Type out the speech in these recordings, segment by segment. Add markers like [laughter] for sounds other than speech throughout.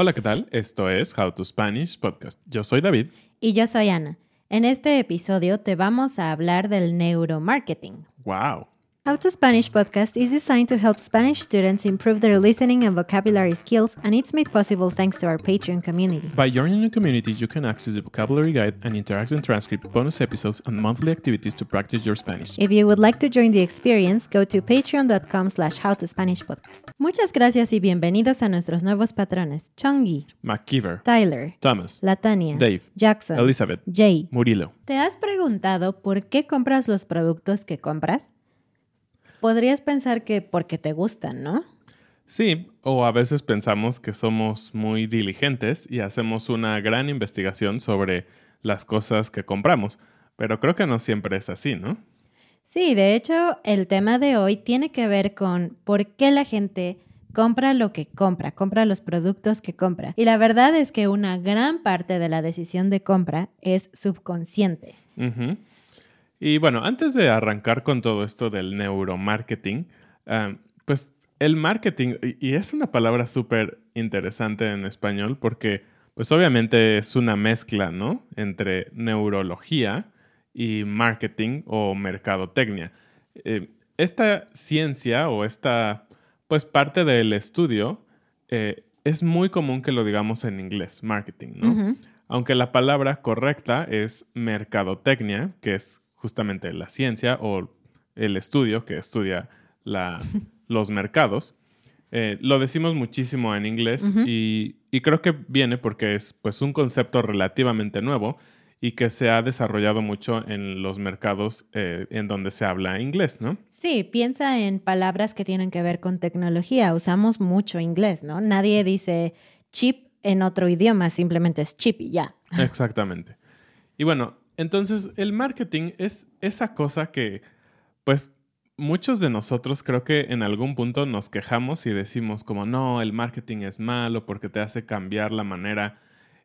Hola, ¿qué tal? Esto es How to Spanish Podcast. Yo soy David. Y yo soy Ana. En este episodio te vamos a hablar del neuromarketing. ¡Wow! How to Spanish podcast is designed to help Spanish students improve their listening and vocabulary skills, and it's made possible thanks to our Patreon community. By joining the community, you can access the vocabulary guide and interactive transcript, bonus episodes, and monthly activities to practice your Spanish. If you would like to join the experience, go to patreon.com slash howtospanishpodcast. Muchas gracias y bienvenidos a nuestros nuevos patrones. Chongi, McKeever, Tyler, Thomas, Latania, Dave, Jackson, Elizabeth, Jay. Murilo. ¿Te has preguntado por qué compras los productos que compras? Podrías pensar que porque te gustan, ¿no? Sí, o a veces pensamos que somos muy diligentes y hacemos una gran investigación sobre las cosas que compramos, pero creo que no siempre es así, ¿no? Sí, de hecho, el tema de hoy tiene que ver con por qué la gente compra lo que compra, compra los productos que compra. Y la verdad es que una gran parte de la decisión de compra es subconsciente. Y bueno, antes de arrancar con todo esto del neuromarketing, ah, pues el marketing, y es una palabra súper interesante en español porque pues obviamente es una mezcla, ¿no? Entre neurología y marketing o mercadotecnia. Eh, esta ciencia o esta pues parte del estudio eh, es muy común que lo digamos en inglés, marketing, ¿no? Aunque la palabra correcta es mercadotecnia, que es justamente la ciencia o el estudio que estudia la- [laughs] los mercados. Eh, lo decimos muchísimo en inglés y, y creo que viene porque es pues un concepto relativamente nuevo y que se ha desarrollado mucho en los mercados eh, en donde se habla inglés, ¿no? Sí, piensa en palabras que tienen que ver con tecnología. Usamos mucho inglés, ¿no? Nadie dice chip en otro idioma, simplemente es chip y ya. Exactamente. Y bueno, entonces el marketing es esa cosa que, pues, muchos de nosotros creo que en algún punto nos quejamos y decimos como, no, el marketing es malo porque te hace cambiar la manera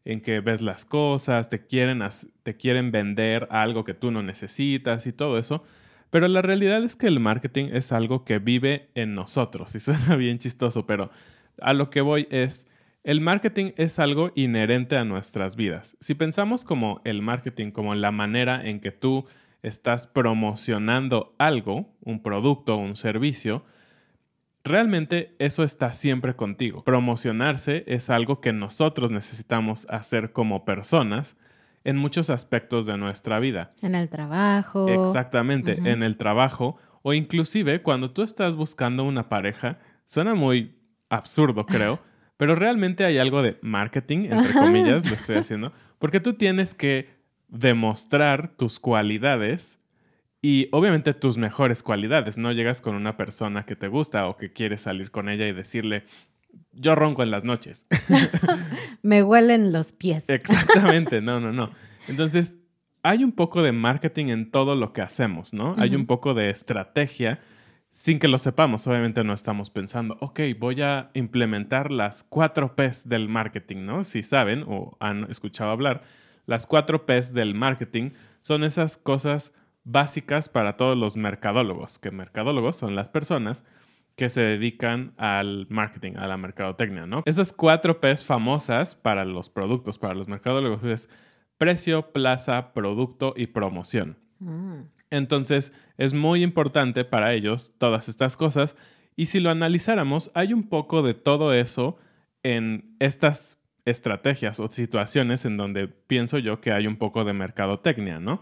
en que ves las cosas, te quieren, te quieren vender algo que tú no necesitas y todo eso. Pero la realidad es que el marketing es algo que vive en nosotros y [laughs] suena bien chistoso, pero a lo que voy es, el marketing es algo inherente a nuestras vidas. Si pensamos como el marketing, como la manera en que tú estás promocionando algo, un producto, un servicio, realmente eso está siempre contigo. Promocionarse es algo que nosotros necesitamos hacer como personas en muchos aspectos de nuestra vida. En el trabajo. Exactamente, en el trabajo o inclusive cuando tú estás buscando una pareja, suena muy absurdo, creo, [laughs] pero realmente hay algo de marketing, entre [laughs] comillas, lo estoy haciendo, porque tú tienes que demostrar tus cualidades y obviamente tus mejores cualidades. No llegas con una persona que te gusta o que quieres salir con ella y decirle, yo ronco en las noches. [laughs] Me huelen los pies. Exactamente, no, no, no. [laughs] Entonces, hay un poco de marketing en todo lo que hacemos, ¿no? Hay un poco de estrategia sin que lo sepamos. Obviamente no estamos pensando, ok, voy a implementar las cuatro P's del marketing, ¿no? Si saben o han escuchado hablar, las cuatro P's del marketing son esas cosas básicas para todos los mercadólogos, que mercadólogos son las personas que se dedican al marketing, a la mercadotecnia, ¿no? Esas cuatro P's famosas para los productos, para los mercadólogos, es precio, plaza, producto y promoción. Mm. Entonces, es muy importante para ellos todas estas cosas. Y si lo analizáramos, hay un poco de todo eso en estas estrategias o situaciones en donde pienso yo que hay un poco de mercadotecnia, ¿no?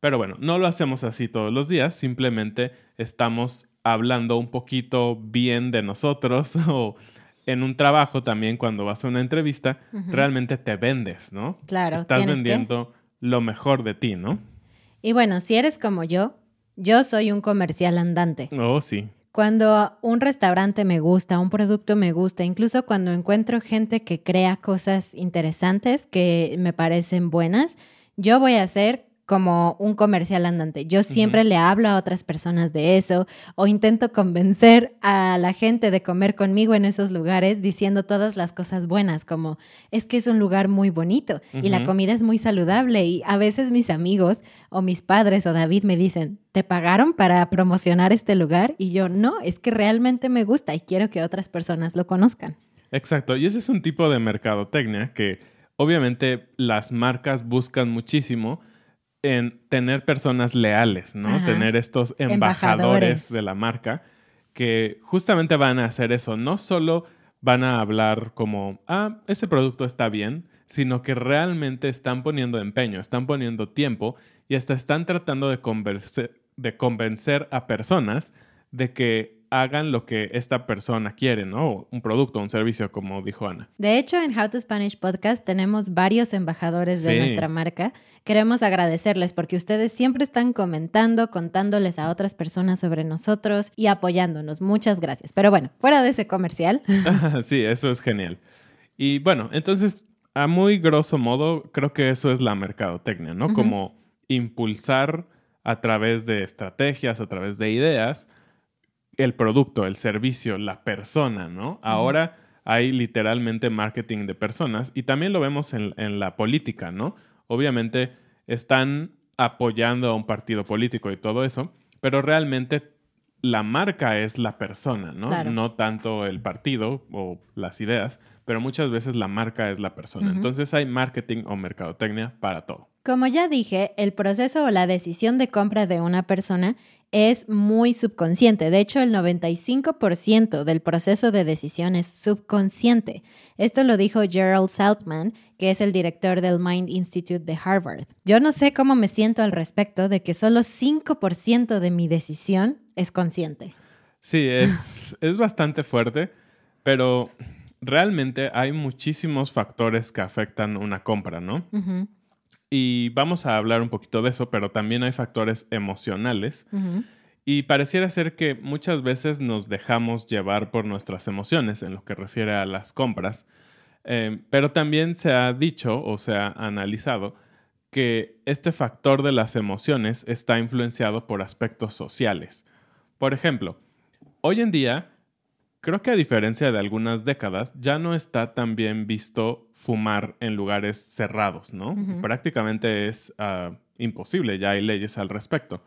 Pero bueno, no lo hacemos así todos los días, simplemente estamos hablando un poquito bien de nosotros [laughs] o en un trabajo también cuando vas a una entrevista, realmente te vendes, ¿no? Claro. Estás vendiendo lo mejor de ti, ¿no? Y bueno, si eres como yo, yo soy un comercial andante. Oh, sí. Cuando un restaurante me gusta, un producto me gusta, incluso cuando encuentro gente que crea cosas interesantes que me parecen buenas, yo voy a hacer como un comercial andante. Yo siempre le hablo a otras personas de eso o intento convencer a la gente de comer conmigo en esos lugares diciendo todas las cosas buenas, como es que es un lugar muy bonito y la comida es muy saludable y a veces mis amigos o mis padres o David me dicen, ¿te pagaron para promocionar este lugar? Y yo, no, es que realmente me gusta y quiero que otras personas lo conozcan. Exacto, y ese es un tipo de mercadotecnia que obviamente las marcas buscan muchísimo en tener personas leales, ¿no? Tener estos embajadores, de la marca que justamente van a hacer eso. No solo van a hablar como, ah, ese producto está bien, sino que realmente están poniendo empeño, están poniendo tiempo y hasta están tratando de de convencer a personas de que hagan lo que esta persona quiere, ¿no? Un producto, un servicio, como dijo Ana. De hecho, en How to Spanish Podcast tenemos varios embajadores de nuestra marca. Queremos agradecerles porque ustedes siempre están comentando, contándoles a otras personas sobre nosotros y apoyándonos. Muchas gracias. Pero bueno, fuera de ese comercial. [laughs] [laughs] sí, eso es genial. Y bueno, entonces, a muy grosso modo, creo que eso es la mercadotecnia, ¿no? Como impulsar a través de estrategias, a través de ideas, el producto, el servicio, la persona, ¿no? Ahora hay literalmente marketing de personas y también lo vemos en, la política, ¿no? Obviamente están apoyando a un partido político y todo eso, pero realmente la marca es la persona, ¿no? No tanto el partido o las ideas, pero muchas veces la marca es la persona. Entonces hay marketing o mercadotecnia para todo. Como ya dije, el proceso o la decisión de compra de una persona es muy subconsciente. De hecho, el 95% del proceso de decisión es subconsciente. Esto lo dijo Gerald Saltman, que es el director del Mind Institute de Harvard. Yo no sé cómo me siento al respecto de que solo 5% de mi decisión es consciente. Sí, es, es bastante fuerte, pero realmente hay muchísimos factores que afectan una compra, ¿no? Y vamos a hablar un poquito de eso, pero también hay factores emocionales. Y pareciera ser que muchas veces nos dejamos llevar por nuestras emociones en lo que refiere a las compras. Eh, pero también se ha dicho o se ha analizado que este factor de las emociones está influenciado por aspectos sociales. Por ejemplo, hoy en día Creo que a diferencia de algunas décadas, ya no está tan bien visto fumar en lugares cerrados, ¿no? Prácticamente es ah, imposible, ya hay leyes al respecto.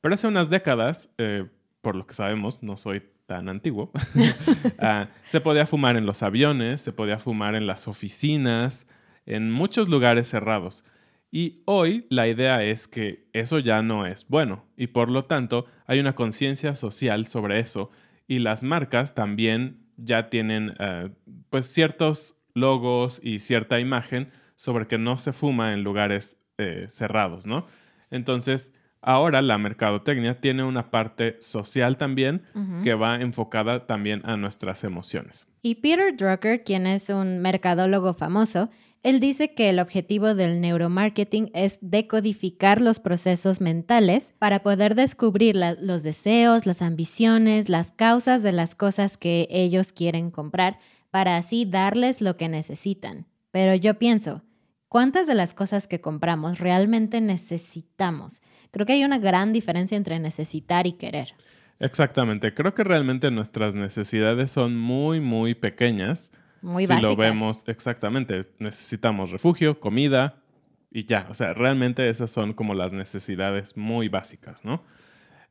Pero hace unas décadas, eh, por lo que sabemos, no soy tan antiguo, [laughs] ah, se podía fumar en los aviones, se podía fumar en las oficinas, en muchos lugares cerrados. Y hoy la idea es que eso ya no es bueno y por lo tanto hay una conciencia social sobre eso y las marcas también ya tienen eh, pues ciertos logos y cierta imagen sobre que no se fuma en lugares eh, cerrados, ¿no? Entonces, ahora la mercadotecnia tiene una parte social también que va enfocada también a nuestras emociones. Y Peter Drucker, quien es un mercadólogo famoso, él dice que el objetivo del neuromarketing es decodificar los procesos mentales para poder descubrir los deseos, las ambiciones, las causas de las cosas que ellos quieren comprar para así darles lo que necesitan. Pero yo pienso, ¿cuántas de las cosas que compramos realmente necesitamos? Creo que hay una gran diferencia entre necesitar y querer. Exactamente, creo que realmente nuestras necesidades son muy, muy pequeñas. Muy si básicas. lo vemos exactamente, necesitamos refugio, comida y ya. O sea, realmente esas son como las necesidades muy básicas, ¿no?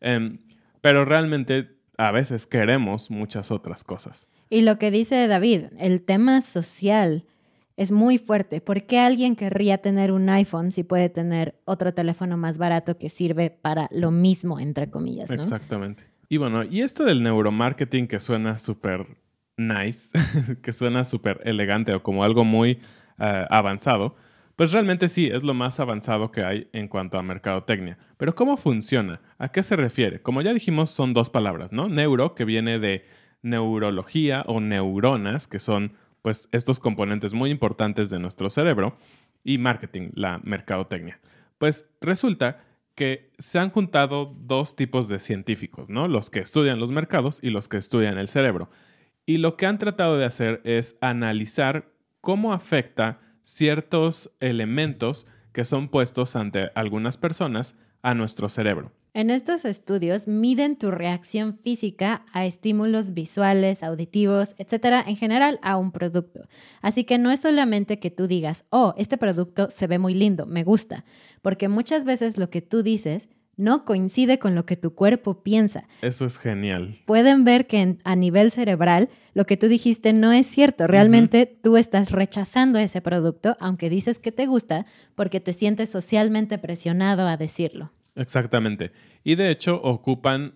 Em, pero realmente a veces queremos muchas otras cosas. Y lo que dice David, el tema social es muy fuerte. ¿Por qué alguien querría tener un iPhone si puede tener otro teléfono más barato que sirve para lo mismo, entre comillas? ¿no? Exactamente. Y bueno, y esto del neuromarketing que suena súper nice, [laughs] que suena súper elegante o como algo muy eh, avanzado, pues realmente sí, es lo más avanzado que hay en cuanto a mercadotecnia. Pero ¿cómo funciona? ¿A qué se refiere? Como ya dijimos, son dos palabras, ¿no? Neuro, que viene de neurología o neuronas, que son pues estos componentes muy importantes de nuestro cerebro, y marketing, la mercadotecnia. Pues resulta que se han juntado dos tipos de científicos, ¿no? Los que estudian los mercados y los que estudian el cerebro. Y lo que han tratado de hacer es analizar cómo afecta ciertos elementos que son puestos ante algunas personas a nuestro cerebro. En estos estudios miden tu reacción física a estímulos visuales, auditivos, etcétera, en general a un producto. Así que no es solamente que tú digas, oh, este producto se ve muy lindo, me gusta, porque muchas veces lo que tú dices no coincide con lo que tu cuerpo piensa. Eso es genial. Pueden ver que en- a nivel cerebral lo que tú dijiste no es cierto. Realmente tú estás rechazando ese producto, aunque dices que te gusta, porque te sientes socialmente presionado a decirlo. Exactamente. Y de hecho ocupan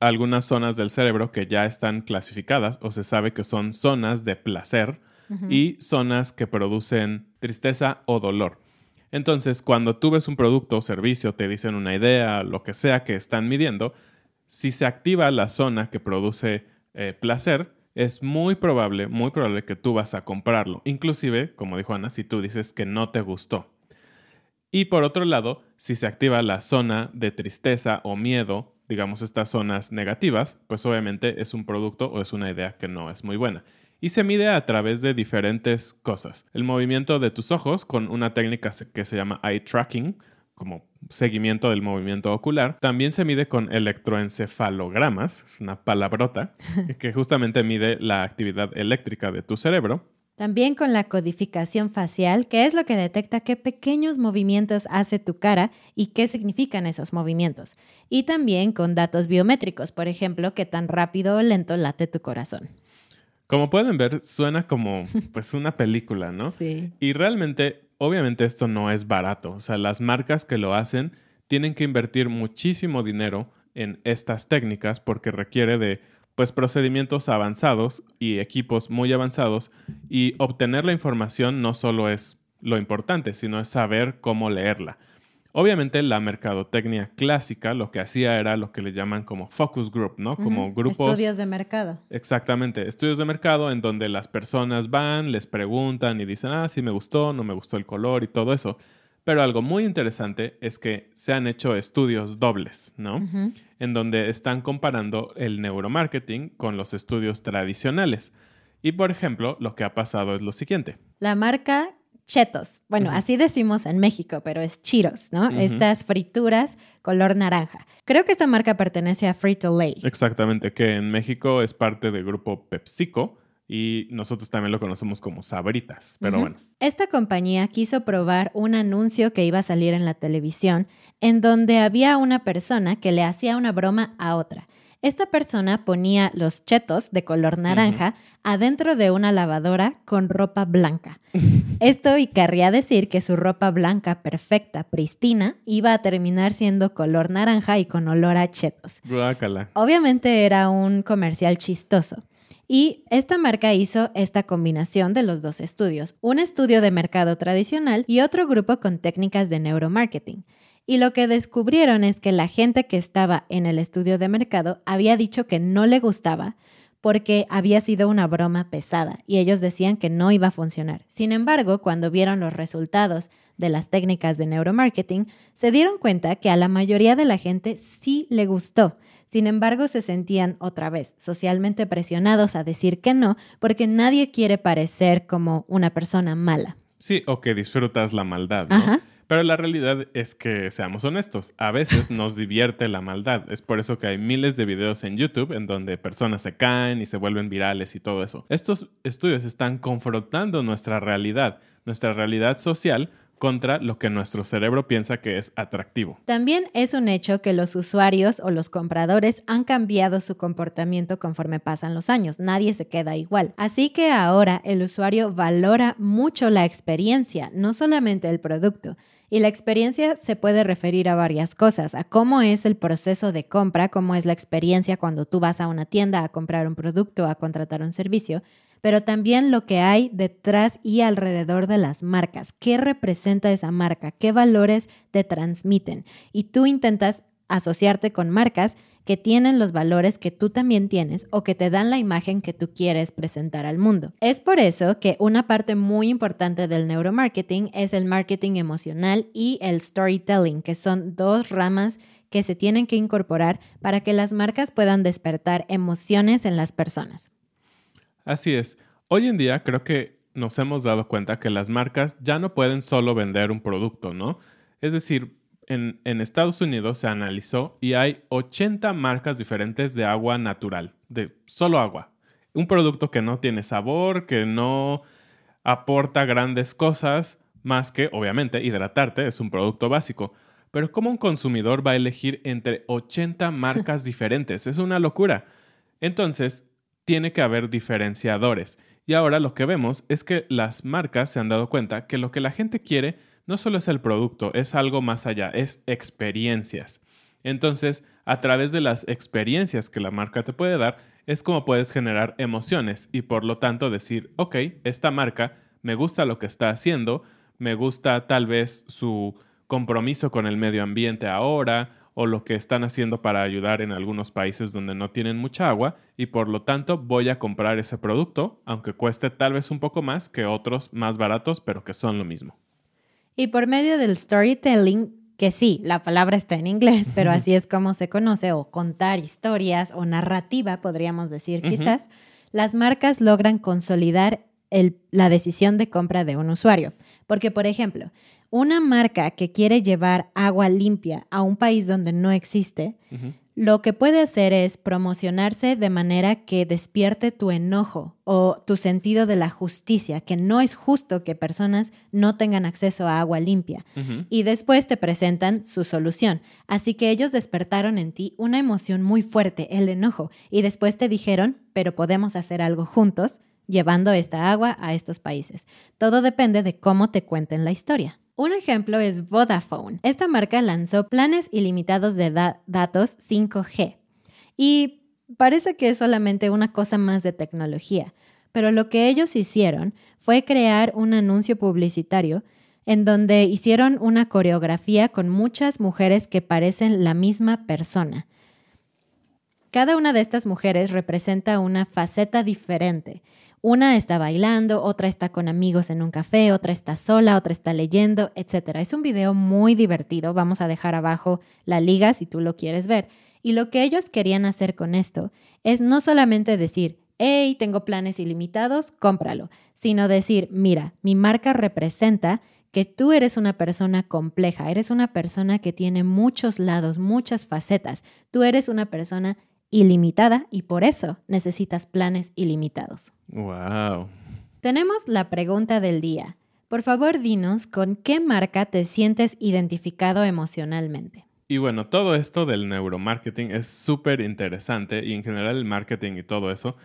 algunas zonas del cerebro que ya están clasificadas o se sabe que son zonas de placer y zonas que producen tristeza o dolor. Entonces, cuando tú ves un producto o servicio, te dicen una idea, lo que sea que están midiendo, si se activa la zona que produce eh, placer, es muy probable, muy probable que tú vas a comprarlo. Inclusive, como dijo Ana, si tú dices que no te gustó. Y por otro lado, si se activa la zona de tristeza o miedo, digamos estas zonas negativas, pues obviamente es un producto o es una idea que no es muy buena. Y se mide a través de diferentes cosas. El movimiento de tus ojos con una técnica que se llama eye tracking, como seguimiento del movimiento ocular. También se mide con electroencefalogramas, es una palabrota, [laughs] que justamente mide la actividad eléctrica de tu cerebro. También con la codificación facial, que es lo que detecta qué pequeños movimientos hace tu cara y qué significan esos movimientos. Y también con datos biométricos, por ejemplo, qué tan rápido o lento late tu corazón. Como pueden ver, suena como pues una película, ¿no? Sí. Y realmente, obviamente esto no es barato. O sea, las marcas que lo hacen tienen que invertir muchísimo dinero en estas técnicas porque requiere de pues procedimientos avanzados y equipos muy avanzados y obtener la información no solo es lo importante, sino es saber cómo leerla. Obviamente la mercadotecnia clásica lo que hacía era lo que le llaman como focus group, ¿no? Como grupos Estudios de mercado. Exactamente, estudios de mercado en donde las personas van, les preguntan y dicen, ah, sí me gustó, no me gustó el color y todo eso. Pero algo muy interesante es que se han hecho estudios dobles, ¿no? En donde están comparando el neuromarketing con los estudios tradicionales. Y por ejemplo, lo que ha pasado es lo siguiente. La marca Chetos. Bueno, así decimos en México, pero es Cheetos, ¿no? Estas frituras color naranja. Creo que esta marca pertenece a Frito Lay. Exactamente, que en México es parte del grupo PepsiCo y nosotros también lo conocemos como Sabritas. Pero bueno, Esta compañía quiso probar un anuncio que iba a salir en la televisión en donde había una persona que le hacía una broma a otra. Esta persona ponía los chetos de color naranja adentro de una lavadora con ropa blanca. [laughs] Esto y querría decir que su ropa blanca perfecta, pristina, iba a terminar siendo color naranja y con olor a chetos. guácala. Obviamente era un comercial chistoso. Y esta marca hizo esta combinación de los dos estudios, un estudio de mercado tradicional y otro grupo con técnicas de neuromarketing. Y lo que descubrieron es que la gente que estaba en el estudio de mercado había dicho que no le gustaba porque había sido una broma pesada y ellos decían que no iba a funcionar. Sin embargo, cuando vieron los resultados de las técnicas de neuromarketing, se dieron cuenta que a la mayoría de la gente sí le gustó. Sin embargo, se sentían otra vez socialmente presionados a decir que no, porque nadie quiere parecer como una persona mala. Sí, o que disfrutas la maldad. ¿no? Pero la realidad es que, seamos honestos, a veces nos divierte la maldad. Es por eso que hay miles de videos en YouTube en donde personas se caen y se vuelven virales y todo eso. Estos estudios están confrontando nuestra realidad, nuestra realidad social contra lo que nuestro cerebro piensa que es atractivo. También es un hecho que los usuarios o los compradores han cambiado su comportamiento conforme pasan los años. Nadie se queda igual. Así que ahora el usuario valora mucho la experiencia, no solamente el producto. Y la experiencia se puede referir a varias cosas, a cómo es el proceso de compra, cómo es la experiencia cuando tú vas a una tienda a comprar un producto, a contratar un servicio, pero también lo que hay detrás y alrededor de las marcas. ¿Qué representa esa marca? ¿Qué valores te transmiten? Y tú intentas asociarte con marcas que tienen los valores que tú también tienes o que te dan la imagen que tú quieres presentar al mundo. Es por eso que una parte muy importante del neuromarketing es el marketing emocional y el storytelling, que son dos ramas que se tienen que incorporar para que las marcas puedan despertar emociones en las personas. Así es. Hoy en día creo que nos hemos dado cuenta que las marcas ya no pueden solo vender un producto, ¿no? Es decir, en, Estados Unidos se analizó y hay 80 marcas diferentes de agua natural, de solo agua. Un producto que no tiene sabor, que no aporta grandes cosas, más que, obviamente, hidratarte es un producto básico. Pero ¿cómo un consumidor va a elegir entre 80 [laughs] marcas diferentes? Es una locura. Entonces, tiene que haber diferenciadores. Y ahora lo que vemos es que las marcas se han dado cuenta que lo que la gente quiere no solo es el producto, es algo más allá, es experiencias. Entonces, a través de las experiencias que la marca te puede dar, es como puedes generar emociones y por lo tanto decir, ok, esta marca me gusta lo que está haciendo, me gusta tal vez su compromiso con el medio ambiente ahora o lo que están haciendo para ayudar en algunos países donde no tienen mucha agua y por lo tanto voy a comprar ese producto, aunque cueste tal vez un poco más que otros más baratos, pero que son lo mismo. Y por medio del storytelling, que sí, la palabra está en inglés, pero así es como se conoce, o contar historias o narrativa, podríamos decir quizás, las marcas logran consolidar la decisión de compra de un usuario. Porque, por ejemplo, una marca que quiere llevar agua limpia a un país donde no existe, lo que puede hacer es promocionarse de manera que despierte tu enojo o tu sentido de la justicia, que no es justo que personas no tengan acceso a agua limpia. Y después te presentan su solución. Así que ellos despertaron en ti una emoción muy fuerte, el enojo, y después te dijeron, pero podemos hacer algo juntos llevando esta agua a estos países. Todo depende de cómo te cuenten la historia. Un ejemplo es Vodafone. Esta marca lanzó planes ilimitados de datos 5G. Y parece que es solamente una cosa más de tecnología, pero lo que ellos hicieron fue crear un anuncio publicitario en donde hicieron una coreografía con muchas mujeres que parecen la misma persona. Cada una de estas mujeres representa una faceta diferente una está bailando, otra está con amigos en un café, otra está sola, otra está leyendo, etc. Es un video muy divertido. Vamos a dejar abajo la liga si tú lo quieres ver. Y lo que ellos querían hacer con esto es no solamente decir, hey, tengo planes ilimitados, cómpralo, sino decir, mira, mi marca representa que tú eres una persona compleja, eres una persona que tiene muchos lados, muchas facetas, tú eres una persona ilimitada y por eso necesitas planes ilimitados. Wow. Tenemos la pregunta del día. Por favor, dinos con qué marca te sientes identificado emocionalmente. Y bueno, todo esto del neuromarketing es súper interesante y en general el marketing y todo eso.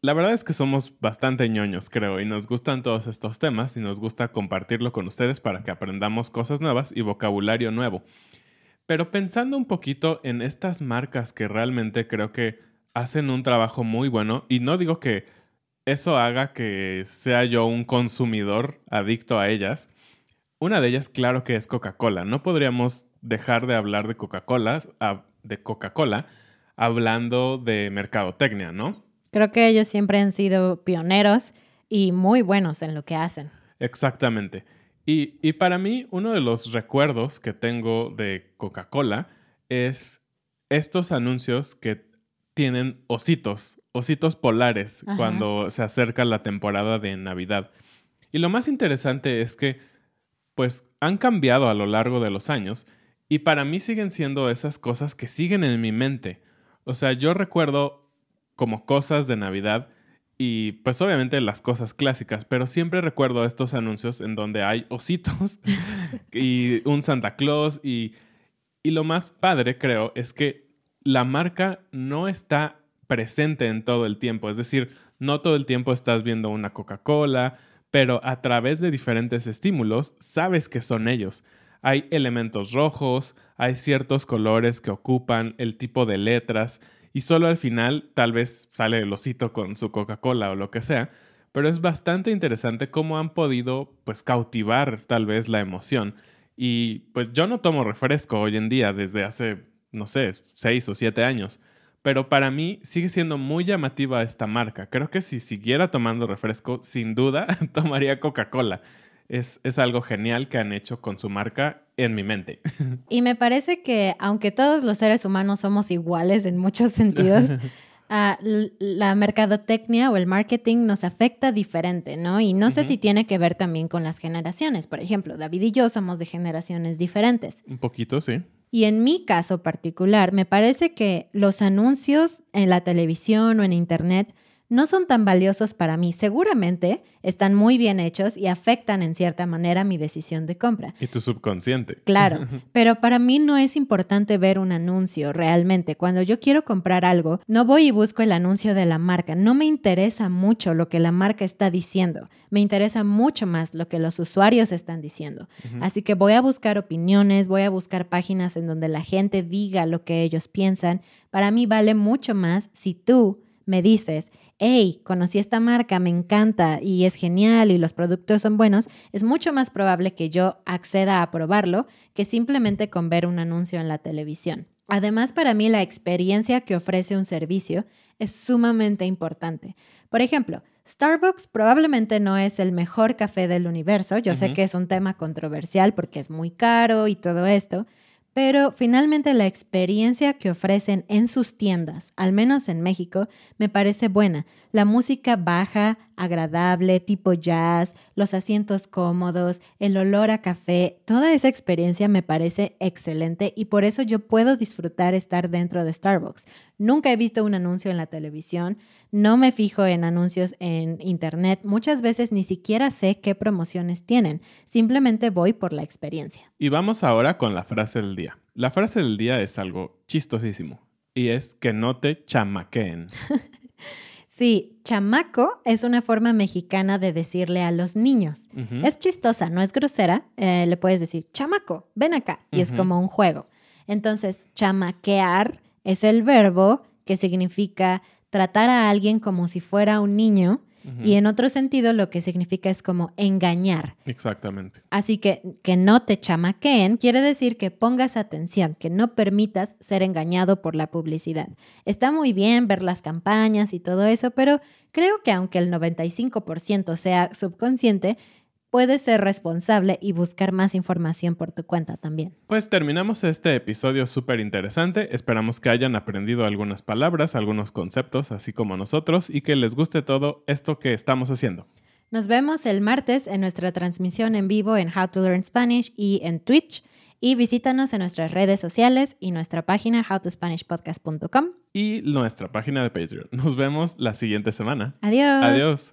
La verdad es que somos bastante ñoños, creo, y nos gustan todos estos temas y nos gusta compartirlo con ustedes para que aprendamos cosas nuevas y vocabulario nuevo. Pero pensando un poquito en estas marcas que realmente creo que hacen un trabajo muy bueno, y no digo que eso haga que sea yo un consumidor adicto a ellas, una de ellas claro que es Coca-Cola. No podríamos dejar de hablar de Coca-Cola, de Coca-Cola, hablando de mercadotecnia, ¿no? Creo que ellos siempre han sido pioneros y muy buenos en lo que hacen. Exactamente. Y, para mí, uno de los recuerdos que tengo de Coca-Cola es estos anuncios que tienen ositos, ositos polares Ajá. cuando se acerca la temporada de Navidad. Y lo más interesante es que, pues, han cambiado a lo largo de los años y para mí siguen siendo esas cosas que siguen en mi mente. O sea, yo recuerdo como cosas de Navidad y pues obviamente las cosas clásicas, pero siempre recuerdo estos anuncios en donde hay ositos [laughs] y un Santa Claus y, y lo más padre creo es que la marca no está presente en todo el tiempo, es decir, no todo el tiempo estás viendo una Coca-Cola, pero a través de diferentes estímulos sabes que son ellos. Hay elementos rojos, hay ciertos colores que ocupan el tipo de letras y solo al final tal vez sale el osito con su Coca-Cola o lo que sea, pero es bastante interesante cómo han podido pues cautivar tal vez la emoción. Y pues yo no tomo refresco hoy en día desde hace, no sé, seis o siete años, pero para mí sigue siendo muy llamativa esta marca. Creo que si siguiera tomando refresco, sin duda [laughs] tomaría Coca-Cola. Es, es algo genial que han hecho con su marca en mi mente. [laughs] Y me parece que aunque todos los seres humanos somos iguales en muchos sentidos, [laughs] ah, la mercadotecnia o el marketing nos afecta diferente, ¿no? Y no sé si tiene que ver también con las generaciones. Por ejemplo, David y yo somos de generaciones diferentes. Un poquito, sí. Y en mi caso particular, me parece que los anuncios en la televisión o en Internet no son tan valiosos para mí. Seguramente están muy bien hechos y afectan en cierta manera mi decisión de compra. Y tu subconsciente. Claro, [laughs] pero para mí no es importante ver un anuncio realmente. Cuando yo quiero comprar algo, no voy y busco el anuncio de la marca. No me interesa mucho lo que la marca está diciendo. Me interesa mucho más lo que los usuarios están diciendo. Así que voy a buscar opiniones, voy a buscar páginas en donde la gente diga lo que ellos piensan. Para mí vale mucho más si tú me dices, hey, conocí esta marca, me encanta y es genial y los productos son buenos, es mucho más probable que yo acceda a probarlo que simplemente con ver un anuncio en la televisión. Además, para mí la experiencia que ofrece un servicio es sumamente importante. Por ejemplo, Starbucks probablemente no es el mejor café del universo. Yo sé que es un tema controversial porque es muy caro y todo esto, pero finalmente la experiencia que ofrecen en sus tiendas, al menos en México, me parece buena. La música baja, agradable, tipo jazz, los asientos cómodos, el olor a café, toda esa experiencia me parece excelente y por eso yo puedo disfrutar estar dentro de Starbucks. Nunca he visto un anuncio en la televisión, no me fijo en anuncios en internet, muchas veces ni siquiera sé qué promociones tienen, simplemente voy por la experiencia. Y vamos ahora con la frase del día. La frase del día es algo chistosísimo y es que no te chamaqueen. [laughs] Sí, chamaco es una forma mexicana de decirle a los niños. Es chistosa, no es grosera. eh, le puedes decir, chamaco, ven acá. Y es como un juego. Entonces, chamaquear es el verbo que significa tratar a alguien como si fuera un niño. Y en otro sentido, lo que significa es como engañar. Exactamente. Así que que no te chamaqueen quiere decir que pongas atención, que no permitas ser engañado por la publicidad. Está muy bien ver las campañas y todo eso, pero creo que aunque el 95% sea subconsciente, puedes ser responsable y buscar más información por tu cuenta también. Pues terminamos este episodio súper interesante. Esperamos que hayan aprendido algunas palabras, algunos conceptos, así como nosotros, y que les guste todo esto que estamos haciendo. Nos vemos el martes en nuestra transmisión en vivo en How to Learn Spanish y en Twitch. Y visítanos en nuestras redes sociales y nuestra página howtospanishpodcast.com. Y nuestra página de Patreon. Nos vemos la siguiente semana. Adiós. Adiós.